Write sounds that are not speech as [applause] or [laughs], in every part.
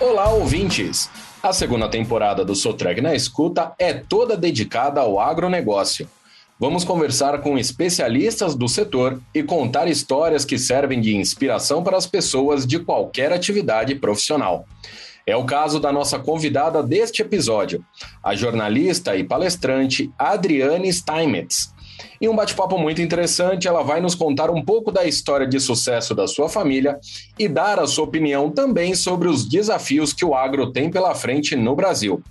Olá, ouvintes! A segunda temporada do Sotreg na Escuta é toda dedicada ao agronegócio. Vamos conversar com especialistas do setor e contar histórias que servem de inspiração para as pessoas de qualquer atividade profissional. É o caso da nossa convidada deste episódio, a jornalista e palestrante Adriane Steinmetz. Em um bate-papo muito interessante, ela vai nos contar um pouco da história de sucesso da sua família e dar a sua opinião também sobre os desafios que o agro tem pela frente no Brasil.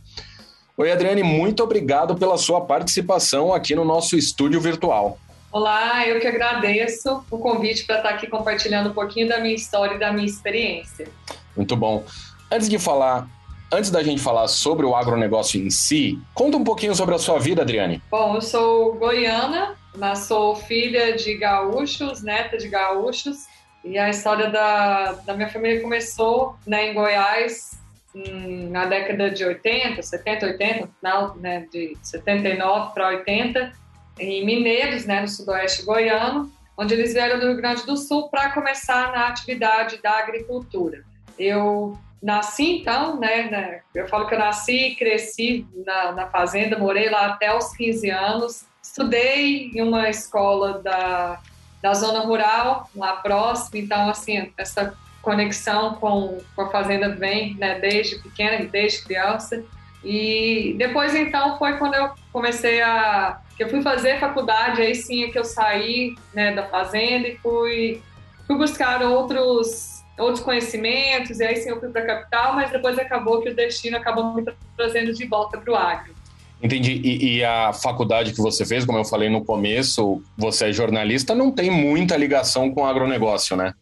Oi, Adriane, muito obrigado pela sua participação aqui no nosso estúdio virtual. Olá, eu que agradeço o convite para estar aqui compartilhando um pouquinho da minha história e da minha experiência. Muito bom. Antes de falar Antes da gente falar sobre o agronegócio em si, conta um pouquinho sobre a sua vida, Adriane. Bom, eu sou goiana, mas sou filha de gaúchos, neta de gaúchos, e a história da, da minha família começou né, em Goiás hum, na década de 80, 70, 80, final né, de 79 para 80, em Mineiros, né, no sudoeste goiano, onde eles vieram do Rio Grande do Sul para começar na atividade da agricultura. Eu nasci então, né, né, eu falo que eu nasci e cresci na, na fazenda, morei lá até os 15 anos, estudei em uma escola da, da zona rural, lá próximo, então, assim, essa conexão com, com a fazenda vem, né, desde pequena, desde criança, e depois, então, foi quando eu comecei a... que eu fui fazer faculdade, aí sim é que eu saí, né, da fazenda e fui, fui buscar outros outros conhecimentos, e aí sim eu fui para a capital, mas depois acabou que o destino acabou me trazendo de volta para o agro. Entendi. E, e, a faculdade que você fez, como eu falei no começo, você é jornalista, não tem muita ligação com o agronegócio, né?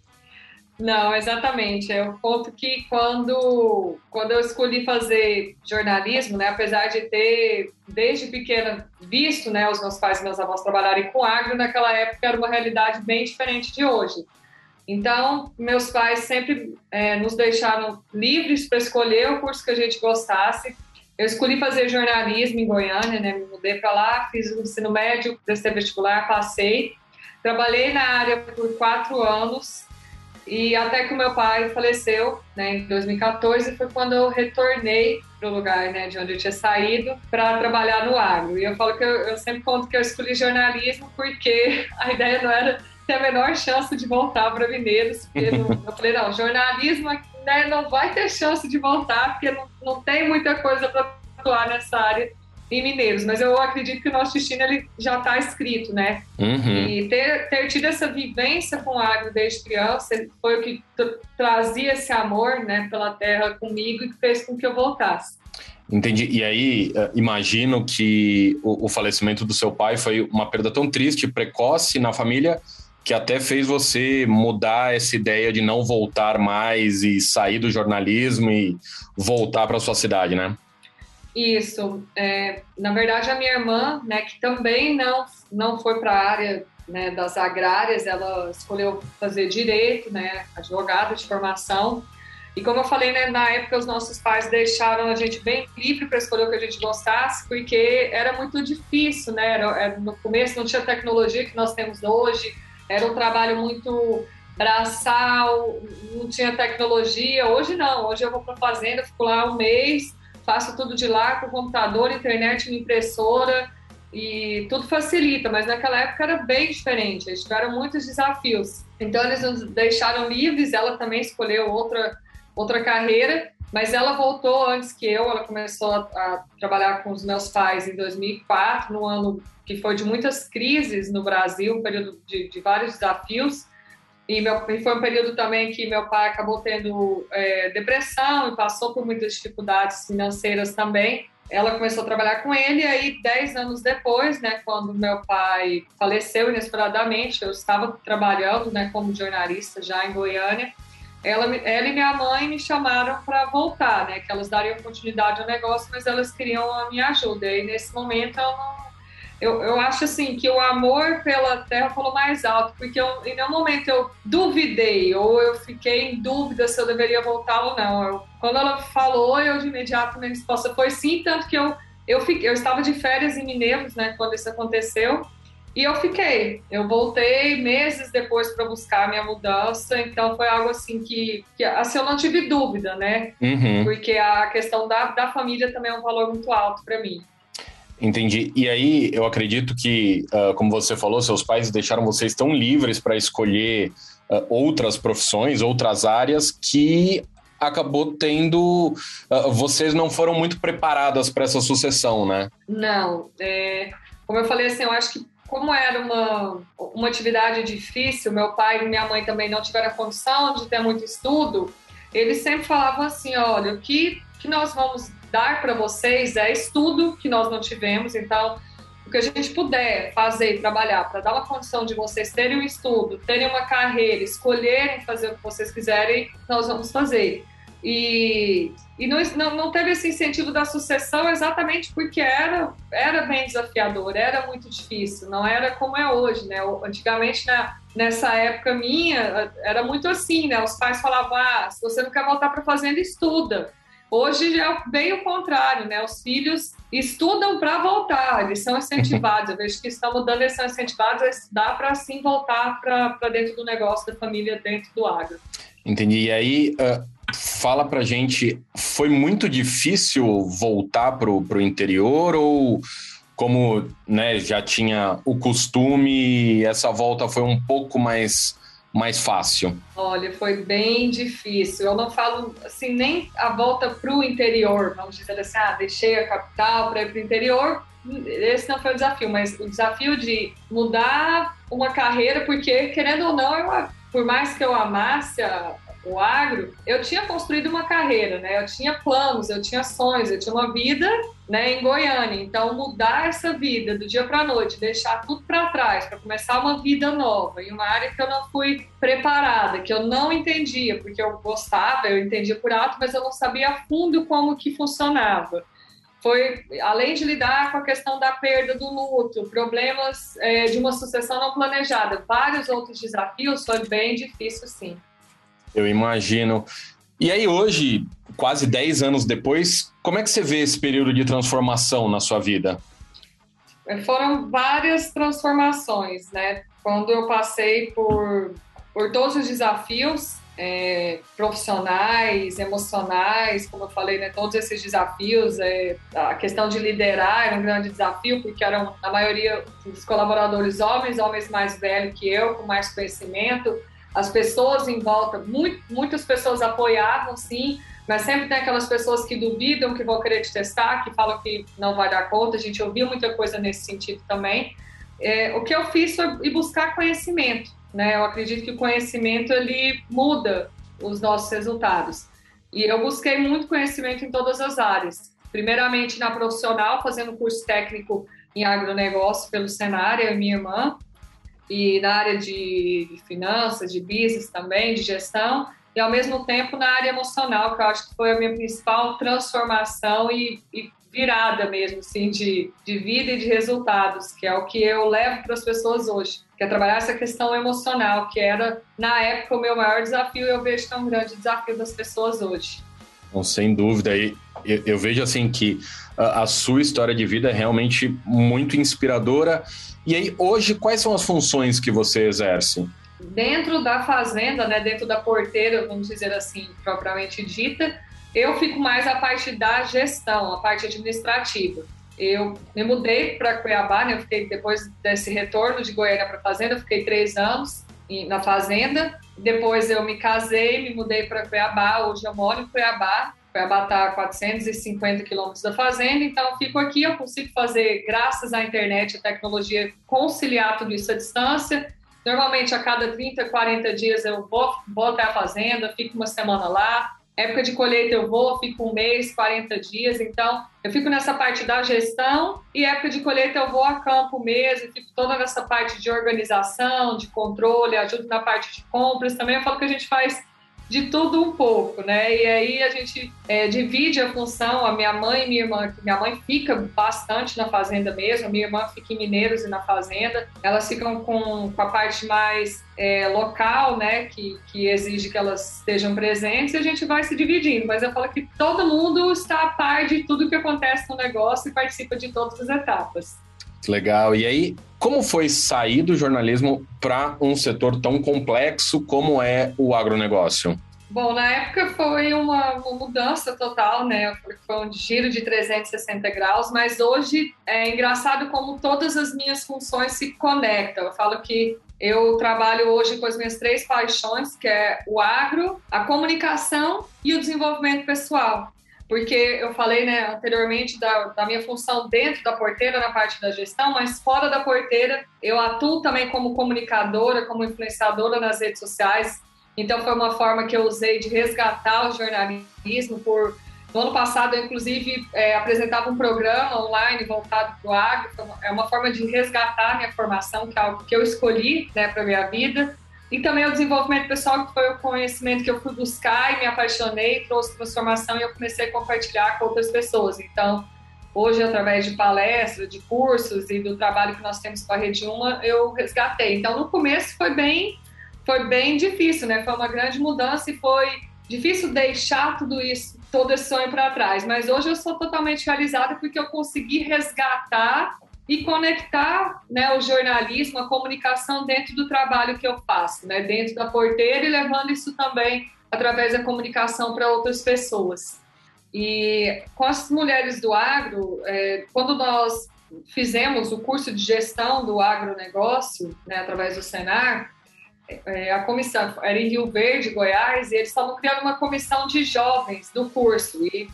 Não, exatamente. Eu conto que quando, quando eu escolhi fazer jornalismo, né, apesar de ter desde pequena visto né, os meus pais e meus avós trabalharem com agro, naquela época era uma realidade bem diferente de hoje. Então, meus pais sempre é, nos deixaram livres para escolher o curso que a gente gostasse. Eu escolhi fazer jornalismo em Goiânia, né? Me mudei para lá, fiz o ensino médio, prestei vestibular, passei. Trabalhei na área por quatro anos e até que o meu pai faleceu, né, em 2014, foi quando eu retornei para o lugar, né, de onde eu tinha saído para trabalhar no agro. E eu falo que eu, eu sempre conto que eu escolhi jornalismo porque [laughs] a ideia não era ter a menor chance de voltar para Mineiros, porque não, eu falei, não, jornalismo né, não vai ter chance de voltar, porque não, não tem muita coisa para atuar nessa área em Mineiros, mas eu acredito que o nosso destino ele já está escrito, né? Uhum. E ter, ter tido essa vivência com o agro desde criança foi o que trazia esse amor né, pela terra comigo e que fez com que eu voltasse. Entendi. E aí, eh, imagino que o, o falecimento do seu pai foi uma perda tão triste, precoce na família, que até fez você mudar essa ideia de não voltar mais e sair do jornalismo e voltar para sua cidade, né? Isso. É, na verdade, a minha irmã, né, que também não, não foi para a área né, das agrárias, ela escolheu fazer direito, né, advogada de formação. E como eu falei, né, na época os nossos pais deixaram a gente bem livre para escolher o que a gente gostasse, porque era muito difícil, né? Era, era, no começo não tinha tecnologia que nós temos hoje era um trabalho muito braçal, não tinha tecnologia. Hoje não, hoje eu vou para a fazenda, fico lá um mês, faço tudo de lá com computador, internet, impressora e tudo facilita, mas naquela época era bem diferente, eles tiveram muitos desafios. Então eles nos deixaram livres, ela também escolheu outra, outra carreira, mas ela voltou antes que eu, ela começou a, a trabalhar com os meus pais em 2004, no ano que foi de muitas crises no Brasil, um período de, de vários desafios. E, meu, e, foi um período também que meu pai acabou tendo é, depressão e passou por muitas dificuldades financeiras também. Ela começou a trabalhar com ele, e aí, dez anos depois, né, quando meu pai faleceu inesperadamente, eu estava trabalhando né, como jornalista já em Goiânia. Ela, ela e minha mãe me chamaram para voltar, né, que elas dariam continuidade ao negócio, mas elas queriam a minha ajuda. E nesse momento eu não eu, eu acho assim que o amor pela terra falou mais alto, porque eu, em nenhum momento eu duvidei ou eu fiquei em dúvida se eu deveria voltar ou não. Eu, quando ela falou, eu de imediato minha resposta foi sim, tanto que eu eu, fiquei, eu estava de férias em Mineiros, né, quando isso aconteceu, E eu fiquei. Eu voltei meses depois para buscar a minha mudança, então foi algo assim que, que assim, eu não tive dúvida, né? Uhum. Porque a questão da, da família também é um valor muito alto para mim. Entendi. E aí, eu acredito que, uh, como você falou, seus pais deixaram vocês tão livres para escolher uh, outras profissões, outras áreas, que acabou tendo. Uh, vocês não foram muito preparadas para essa sucessão, né? Não. É, como eu falei assim, eu acho que como era uma, uma atividade difícil, meu pai e minha mãe também não tiveram a condição de ter muito estudo, eles sempre falavam assim: olha, o que, que nós vamos dar para vocês é estudo que nós não tivemos, então o que a gente puder fazer e trabalhar para dar uma condição de vocês terem um estudo, terem uma carreira, escolherem fazer o que vocês quiserem, nós vamos fazer. E, e não, não, teve esse incentivo da sucessão exatamente porque era, era bem desafiador, era muito difícil, não era como é hoje, né? Antigamente, na, nessa época minha, era muito assim, né? Os pais falavam, ah, se você não quer voltar para a fazenda, estuda. Hoje é bem o contrário, né? Os filhos estudam para voltar, eles são incentivados. [laughs] Eu vejo que estão mudando, eles são incentivados a estudar para sim voltar para dentro do negócio da família, dentro do agro. Entendi. E aí, uh, fala para gente, foi muito difícil voltar para o interior ou como né, já tinha o costume, essa volta foi um pouco mais mais fácil? Olha, foi bem difícil. Eu não falo assim nem a volta para o interior, vamos dizer assim, ah, deixei a capital para ir para o interior. Esse não foi o desafio, mas o desafio de mudar uma carreira, porque querendo ou não, eu, por mais que eu amasse a, o agro, eu tinha construído uma carreira, né? Eu tinha planos, eu tinha sonhos, eu tinha uma vida, né, em Goiânia. Então mudar essa vida do dia para noite, deixar tudo para trás para começar uma vida nova em uma área que eu não fui preparada, que eu não entendia, porque eu gostava, eu entendia por alto, mas eu não sabia a fundo como que funcionava foi além de lidar com a questão da perda do luto, problemas é, de uma sucessão não planejada, vários outros desafios, foi bem difícil, sim. Eu imagino. E aí, hoje, quase 10 anos depois, como é que você vê esse período de transformação na sua vida? Foram várias transformações, né? Quando eu passei por, por todos os desafios é, profissionais, emocionais, como eu falei, né? Todos esses desafios, é, a questão de liderar era um grande desafio, porque eram, a maioria dos colaboradores homens, homens mais velhos que eu, com mais conhecimento, as pessoas em volta, muito, muitas pessoas apoiavam, sim, mas sempre tem aquelas pessoas que duvidam, que vão querer te testar, que falam que não vai dar conta. A gente ouviu muita coisa nesse sentido também. É, o que eu fiz foi ir buscar conhecimento, né? Eu acredito que o conhecimento ele muda os nossos resultados. E eu busquei muito conhecimento em todas as áreas. Primeiramente na profissional, fazendo curso técnico em agronegócio pelo Senar, eu e minha irmã e na área de, finanças, de business também, de gestão, e ao mesmo tempo na área emocional, que eu acho que foi a minha principal transformação e, e virada mesmo, assim, de, de vida e de resultados, que é o que eu levo para as pessoas hoje, que é trabalhar essa questão emocional, que era, na época, o meu maior desafio, e eu vejo que é grande desafio das pessoas hoje. Bom, sem dúvida, eu, eu vejo assim que a, sua história de vida é realmente muito inspiradora, e aí, hoje, quais são as funções que você exerce? Dentro da fazenda, né, dentro da porteira, vamos dizer assim, propriamente dita, eu fico mais a parte da gestão, a parte administrativa. Eu me mudei para Cuiabá, né, eu fiquei depois desse retorno de Goiânia para a fazenda, eu fiquei três anos na fazenda. Depois eu me casei, me mudei para Cuiabá. Hoje eu moro em Cuiabá Cuiabá está a 450 quilômetros da fazenda, então fico aqui, eu consigo fazer, graças à internet e tecnologia, conciliar tudo isso à distância. Normalmente, a cada 30, 40 dias eu vou, vou até a fazenda, fico uma semana lá. Época de colheita eu vou, fico um mês, 40 dias. Então, eu fico nessa parte da gestão e época de colheita eu vou a campo mesmo, fico toda nessa parte de organização, de controle, ajudo na parte de compras. Também eu falo que a gente faz de tudo um pouco, né? E aí a gente é, divide a função, a minha mãe e minha irmã, minha mãe fica bastante na fazenda mesmo, a minha irmã fica em Mineiros e na fazenda, elas ficam com, com a parte mais é, local, né, que, que exige que elas estejam presentes e a gente vai se dividindo, mas eu falo que todo mundo está a par de tudo que acontece no negócio e participa de todas as etapas. Legal, e aí Como foi sair do jornalismo para um setor tão complexo como é o agronegócio? Bom, na época foi uma, uma, mudança total, né? Foi um giro de 360 graus, mas hoje é engraçado como todas as minhas funções se conectam. Eu falo que eu trabalho hoje com as minhas três paixões, que é o agro, a comunicação e o desenvolvimento pessoal. Porque eu falei né, anteriormente da, da minha função dentro da porteira, na parte da gestão, mas fora da porteira, eu atuo também como comunicadora, como influenciadora nas redes sociais, então, foi uma forma que eu usei de resgatar o jornalismo. Por no ano passado, eu inclusive é, apresentava um programa online voltado para o agro. É uma forma de resgatar minha formação, que é algo que eu escolhi né, para minha vida. E também o desenvolvimento pessoal, que foi o conhecimento que eu fui buscar e me apaixonei, trouxe transformação e eu comecei a compartilhar com outras pessoas. Então, hoje, através de palestras, de cursos e do trabalho que nós temos com a Rede Uma, eu resgatei. Então, no começo foi bem foi bem difícil, né? Foi uma grande mudança e foi difícil deixar tudo isso, todo esse sonho para trás. Mas hoje eu sou totalmente realizada porque eu consegui resgatar e conectar né, o jornalismo, a comunicação dentro do trabalho que eu faço, né? Dentro da porteira e levando isso também através da comunicação para outras pessoas. E com as mulheres do agro, é, quando nós fizemos o curso de gestão do agronegócio, né, através do Senar, é, a comissão era em Rio Verde, Goiás, e eles estavam criando uma comissão de jovens do curso e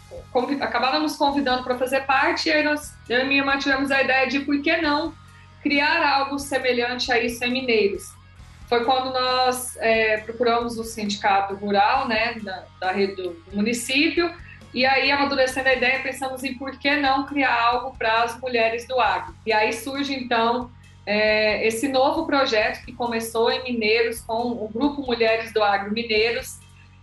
acabavam nos convidando para fazer parte. E aí nós, eu e minha irmã tivemos a ideia de por que não criar algo semelhante a isso em Mineiros. Foi quando nós é, procuramos o sindicato rural, né, da, da rede do, do município, e aí, amadurecendo a ideia, pensamos em por que não criar algo para as mulheres do agro. E aí surge, então, é, esse novo projeto que começou em Mineiros com o Grupo Mulheres do Agro Mineiros,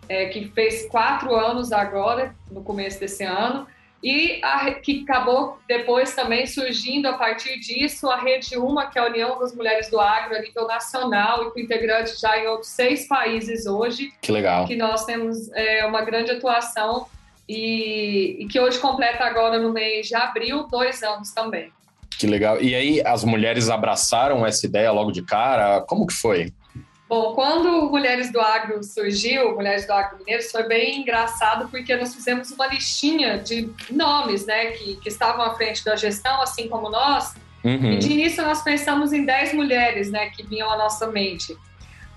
é, que fez quatro anos agora, no começo desse ano, e a, que acabou depois também surgindo a partir disso a Rede Uma, que é a União das Mulheres do Agro a nível nacional e com integrantes já em outros seis países hoje. Que legal. Que nós temos é, uma grande atuação e, e que hoje completa agora no mês de abril dois anos também. Que legal. E aí as mulheres abraçaram essa ideia logo de cara? Como que foi? Bom, quando Mulheres do Agro surgiu, Mulheres do Agro Mineiros, foi bem engraçado porque nós fizemos uma listinha de nomes, né, que, que estavam à frente da gestão, assim como nós. Uhum. E de início nós pensamos em 10 mulheres, né, que vinham à nossa mente.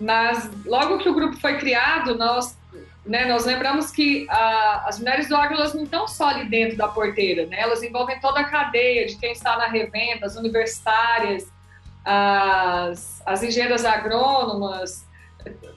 Mas logo que o grupo foi criado, nós né, nós lembramos que a, as mulheres do agro elas não estão só ali dentro da porteira, né? elas envolvem toda a cadeia de quem está na revenda, as universitárias, as, as engenheiras agrônomas,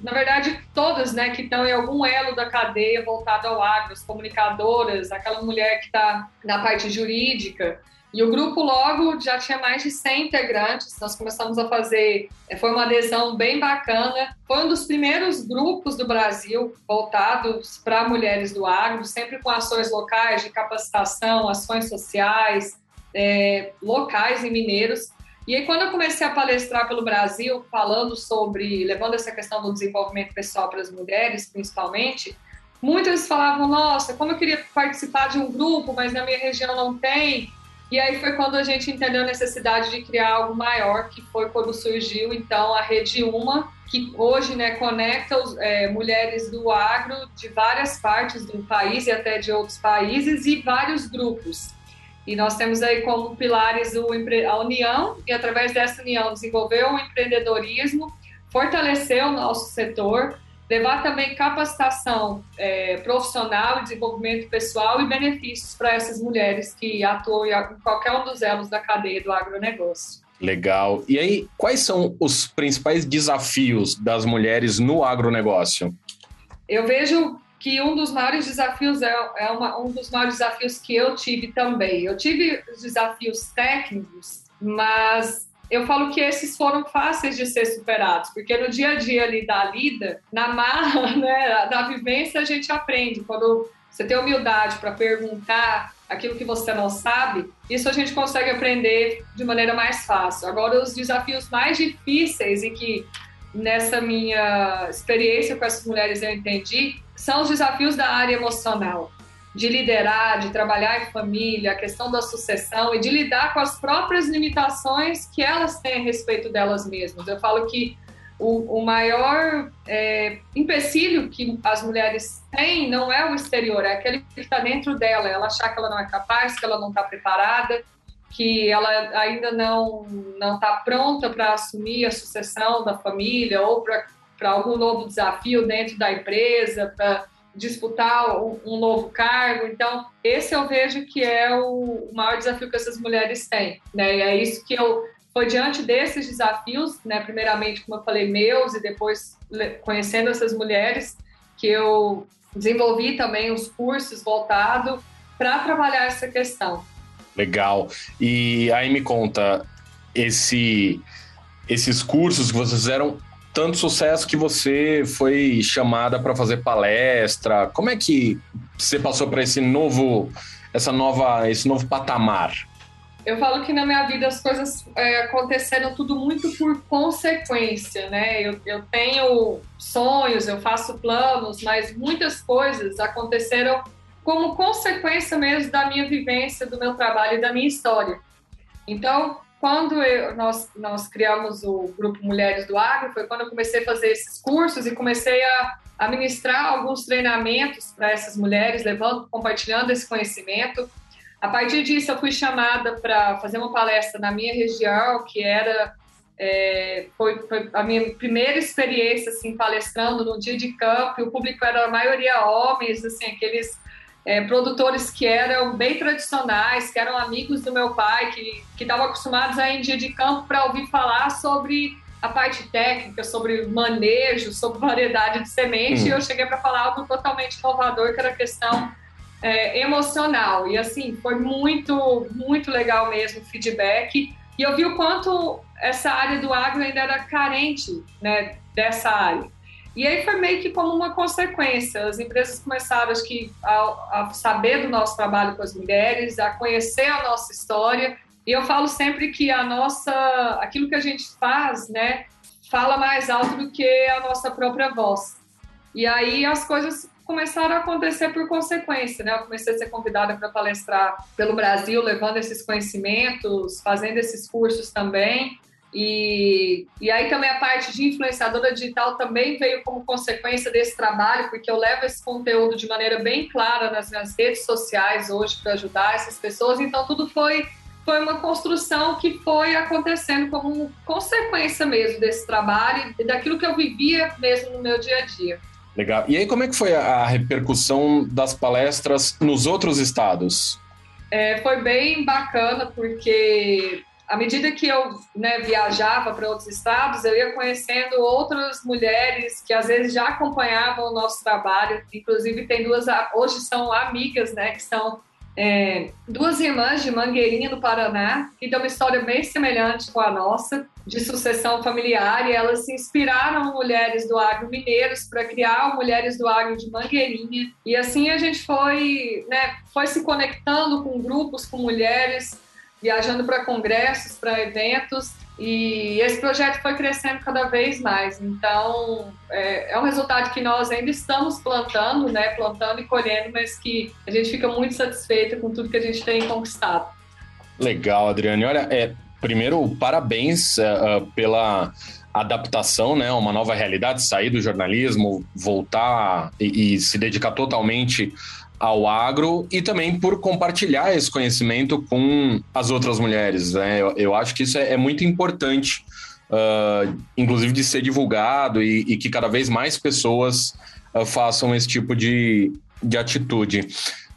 na verdade todas né, que estão em algum elo da cadeia voltado ao agro, as comunicadoras, aquela mulher que está na parte jurídica. E o grupo logo já tinha mais de 100 integrantes, nós começamos a fazer, eh, foi uma adesão bem bacana. Foi um dos primeiros grupos do Brasil voltados para mulheres do agro, sempre com ações locais de capacitação, ações sociais, é, locais e mineiros. E aí, quando eu comecei a palestrar pelo Brasil, falando sobre, levando essa questão do desenvolvimento pessoal para as mulheres, principalmente, muitas falavam: Nossa, como eu queria participar de um grupo, mas na minha região não tem. E aí foi quando a gente entendeu a necessidade de criar algo maior, que foi quando surgiu então a Rede Uma, que hoje né, conecta os, é, mulheres do agro de várias partes do país e até de outros países e vários grupos. E nós temos aí como pilares o, a união, e através dessa união desenvolver o empreendedorismo, fortalecer o nosso setor, levar também capacitação é, profissional, desenvolvimento pessoal e benefícios para essas mulheres que atuam em qualquer um dos elos da cadeia do agronegócio. Legal. E aí, quais são os principais desafios das mulheres no agronegócio? Eu vejo que um dos maiores desafios é, é uma, um dos maiores desafios que eu tive também. Eu tive os desafios técnicos, mas eu falo que esses foram fáceis de ser superados, porque no dia a dia ali da lida, na marra, [laughs] né, da vivência, a gente aprende. Quando você tem humildade para perguntar aquilo que você não sabe, isso a gente consegue aprender de maneira mais fácil. Agora, os desafios mais difíceis e que nessa minha experiência com essas mulheres eu entendi, são os desafios da área emocional de liderar, de trabalhar em família, a questão da sucessão e de lidar com as próprias limitações que elas têm a respeito delas mesmas. Eu falo que o, o maior é, empecilho que as mulheres têm não é o exterior, é aquele que está dentro dela, ela achar que ela não é capaz, que ela não está preparada, que ela ainda não não está pronta para assumir a sucessão da família ou para algum novo desafio dentro da empresa, para disputar um, novo cargo. Então, esse eu vejo que é o, o maior desafio que essas mulheres têm. Né? E é isso que eu foi diante desses desafios, né, primeiramente, como eu falei, meus, e depois conhecendo essas mulheres, que eu desenvolvi também os cursos voltados para trabalhar essa questão. Legal. E aí me conta, esse, esses cursos que vocês fizeram tanto sucesso que você foi chamada para fazer palestra. Como é que você passou para esse novo, essa nova, esse novo patamar? Eu falo que na minha vida as coisas é, aconteceram tudo muito por consequência, né? Eu, eu tenho sonhos, eu faço planos, mas muitas coisas aconteceram como consequência mesmo da minha vivência, do meu trabalho e da minha história. Então, quando eu, nós, nós criamos o grupo Mulheres do Agro, foi quando eu comecei a fazer esses cursos e comecei a, a ministrar alguns treinamentos para essas mulheres, levando, compartilhando esse conhecimento. A partir disso, eu fui chamada para fazer uma palestra na minha região, que era é, foi, foi, a minha primeira experiência assim palestrando no dia de campo. E o público era a maioria homens, assim aqueles é, produtores que eram bem tradicionais, que eram amigos do meu pai, que estavam acostumados a ir em dia de campo para ouvir falar sobre a parte técnica, sobre manejo, sobre variedade de semente, hum. e eu cheguei para falar algo totalmente inovador, que era a questão é, emocional. E assim, foi muito, muito legal mesmo o feedback. E eu vi o quanto essa área do agro ainda era carente né, dessa área. E aí foi meio que como uma consequência. As empresas começaram, acho que, a, a, saber do nosso trabalho com as mulheres, a conhecer a nossa história. E eu falo sempre que a nossa, aquilo que a gente faz, né, fala mais alto do que a nossa própria voz. E aí as coisas começaram a acontecer por consequência, né? Eu comecei a ser convidada para palestrar pelo Brasil, levando esses conhecimentos, fazendo esses cursos também. E, e aí também a parte de influenciadora digital também veio como consequência desse trabalho, porque eu levo esse conteúdo de maneira bem clara nas minhas redes sociais hoje para ajudar essas pessoas. Então tudo foi foi uma construção que foi acontecendo como consequência mesmo desse trabalho e daquilo que eu vivia mesmo no meu dia a dia. Legal. E aí, como é que foi a repercussão das palestras nos outros estados? É, foi bem bacana, porque à medida que eu né, viajava para outros estados, eu ia conhecendo outras mulheres que às vezes já acompanhavam o nosso trabalho. Inclusive, tem duas, hoje são amigas, né, que são é, duas irmãs de Mangueirinha, no Paraná, que tem uma história bem semelhante com a nossa, de sucessão familiar, e elas se inspiraram mulheres do agro mineiros para criar Mulheres do Agro de Mangueirinha. E assim a gente foi, né, foi se conectando com grupos, com mulheres, viajando para congressos, para eventos, e esse projeto foi crescendo cada vez mais. Então, é, é, um resultado que nós ainda estamos plantando, né? Plantando e colhendo, mas que a gente fica muito satisfeita com tudo que a gente tem conquistado. Legal, Adriane. Olha, é, primeiro, parabéns uh, pela adaptação, né? Uma nova realidade, sair do jornalismo, voltar e, e se dedicar totalmente ao agro e também por compartilhar esse conhecimento com as outras mulheres. Né? Eu, eu acho que isso é, é muito importante, uh, inclusive de ser divulgado e, e, que cada vez mais pessoas uh, façam esse tipo de, de atitude.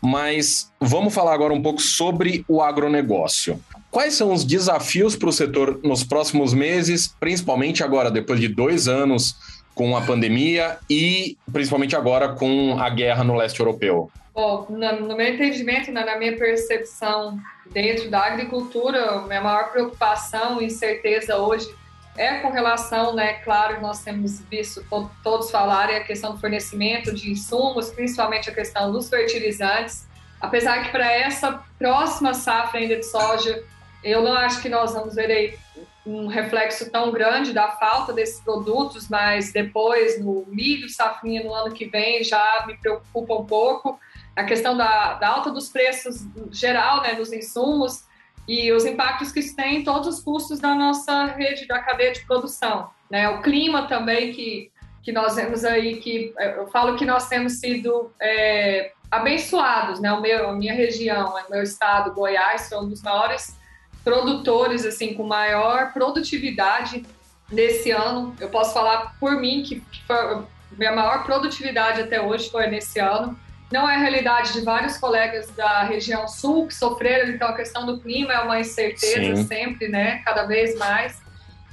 Mas vamos falar agora um pouco sobre o agronegócio. Quais são os desafios para o setor nos próximos meses, principalmente agora, depois de dois anos com a pandemia e principalmente agora com a guerra no leste europeu? Bom, no, meu entendimento, na minha percepção dentro da agricultura, minha maior preocupação e incerteza hoje é com relação, né, claro, nós temos visto todos falarem a questão do fornecimento de insumos, principalmente a questão dos fertilizantes. Apesar que para essa próxima safra ainda de soja, eu não acho que nós vamos ver aí um reflexo tão grande da falta desses produtos, mas depois no milho, safrinha no ano que vem já me preocupa um pouco a questão da, da alta dos preços geral, né, dos insumos, e os impactos que isso tem em todos os custos da nossa rede, da cadeia de produção. Né? O clima também, que, que nós vemos aí, que eu falo que nós temos sido é, abençoados, né? O meu, a minha região, o meu estado, Goiás, foi um dos maiores produtores, assim, com maior produtividade nesse ano. Eu posso falar por mim que, que foi minha maior produtividade até hoje foi nesse ano. Não é a realidade de vários colegas da região sul que sofreram, então a questão do clima é uma incerteza Sim. sempre, né? Cada vez mais.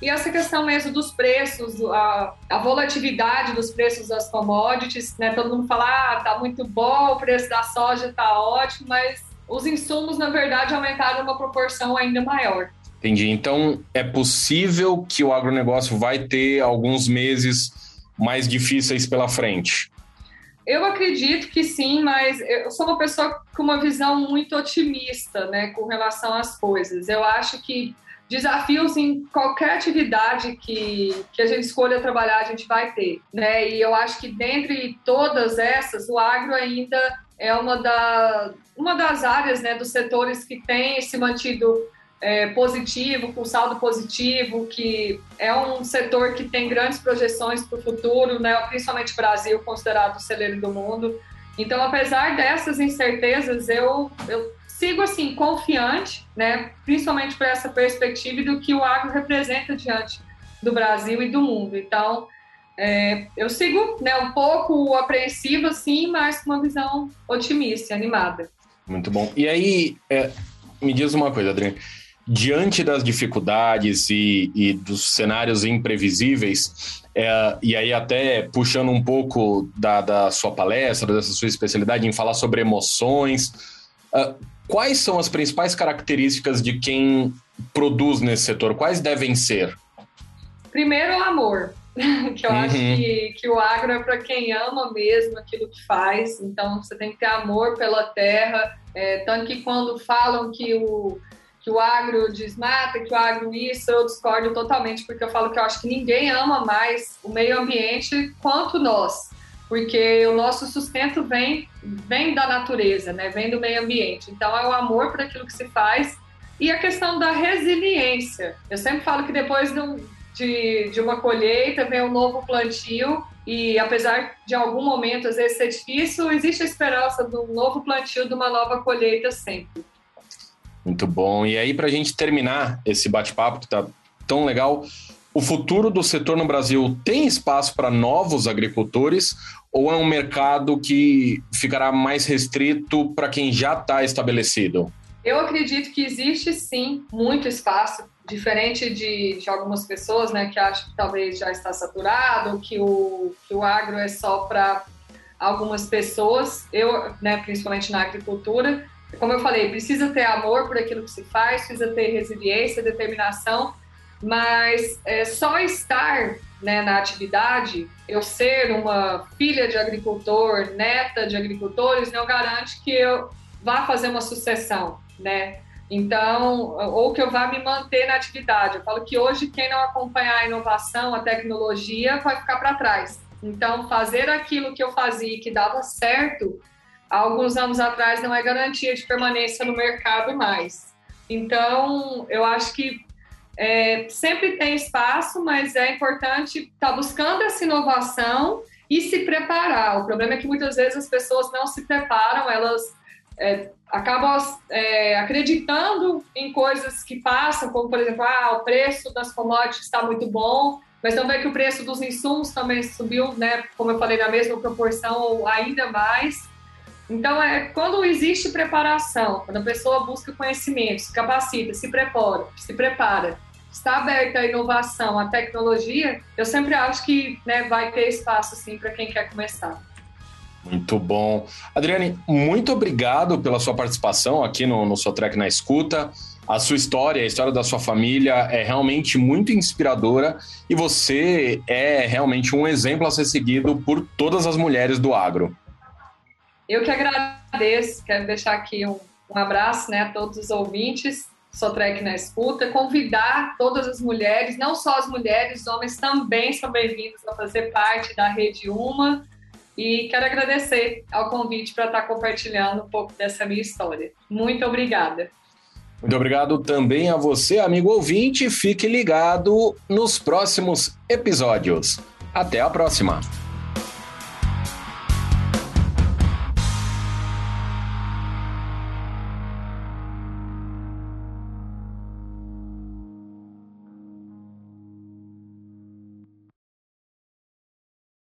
E essa questão mesmo dos preços, a, a, volatilidade dos preços das commodities, né? Todo mundo fala, ah, tá muito bom, o preço da soja tá ótimo, mas os insumos, na verdade, aumentaram uma proporção ainda maior. Entendi. Então, é possível que o agronegócio vai ter alguns meses mais difíceis pela frente? Eu acredito que sim, mas eu sou uma pessoa com uma visão muito otimista, né, com relação às coisas. Eu acho que desafios em qualquer atividade que, que a gente escolha trabalhar, a gente vai ter, né? E eu acho que dentre todas essas, o agro ainda é uma, da, uma das áreas, né, dos setores que tem se mantido é, positivo, com saldo positivo, que é um setor que tem grandes projeções para o futuro, né, principalmente o Brasil, considerado o celeiro do mundo. Então, apesar dessas incertezas, eu, eu sigo assim confiante, né, principalmente para essa perspectiva do que o agro representa diante do Brasil e do mundo. Então, é, eu sigo né, um pouco apreensiva, sim, mas com uma visão otimista, animada. Muito bom. E aí, é, me diz uma coisa, Adriana diante das dificuldades e, e dos cenários imprevisíveis, é, e aí até puxando um pouco da, da, sua palestra, dessa sua especialidade em falar sobre emoções, uh, quais são as principais características de quem produz nesse setor? Quais devem ser? Primeiro, o amor. [laughs] que eu uhum. acho que, que o agro é para quem ama mesmo aquilo que faz, então você tem que ter amor pela terra, é, tanto que quando falam que o, que o agro desmata, que o agro isso, eu discordo totalmente, porque eu falo que eu acho que ninguém ama mais o meio ambiente quanto nós, porque o nosso sustento vem, vem da natureza, né? vem do meio ambiente. Então é o amor por aquilo que se faz e a questão da resiliência. Eu sempre falo que depois de, de uma colheita vem um novo plantio e apesar de algum momento às vezes ser difícil, existe a esperança de um novo plantio, de uma nova colheita sempre. Muito bom. E aí, para a gente terminar esse bate-papo que está tão legal, o futuro do setor no Brasil tem espaço para novos agricultores ou é um mercado que ficará mais restrito para quem já está estabelecido? Eu acredito que existe sim muito espaço, diferente de, de algumas pessoas né, que acham que talvez já está saturado, que o, que o agro é só para algumas pessoas, eu, né, principalmente na agricultura, como eu falei, precisa ter amor por aquilo que se faz, precisa ter resiliência, determinação, mas é, só estar né, na atividade, eu ser uma filha de agricultor, neta de agricultores, não garante que eu vá fazer uma sucessão, né? Então, ou que eu vá me manter na atividade. Eu falo que hoje quem não acompanhar a inovação, a tecnologia, vai ficar para trás. Então, fazer aquilo que eu fazia que dava certo, alguns anos atrás não é garantia de permanência no mercado mais. Então, eu acho que é, sempre tem espaço, mas é importante estar tá buscando essa inovação e se preparar. O problema é que muitas vezes as pessoas não se preparam, elas é, acabam é, acreditando em coisas que passam, como por exemplo, ah, o preço das commodities está muito bom, mas também que o preço dos insumos também subiu, né, como eu falei, na mesma proporção ou ainda mais. Então, é quando existe preparação, quando a pessoa busca conhecimento, se capacita, se prepara, se prepara, está aberta à inovação, à tecnologia, eu sempre acho que né, vai ter espaço sim para quem quer começar. Muito bom. Adriane, muito obrigado pela sua participação aqui no, no Sotrec na Escuta. A sua história, a história da sua família é realmente muito inspiradora e você é realmente um exemplo a ser seguido por todas as mulheres do agro. Eu que agradeço, quero deixar aqui um, um abraço né, a todos os ouvintes, Sotrec na escuta, convidar todas as mulheres, não só as mulheres, os homens também são bem-vindos a fazer parte da Rede Uma. E quero agradecer ao convite para estar compartilhando um pouco dessa minha história. Muito obrigada. Muito obrigado também a você, amigo ouvinte. Fique ligado nos próximos episódios. Até a próxima!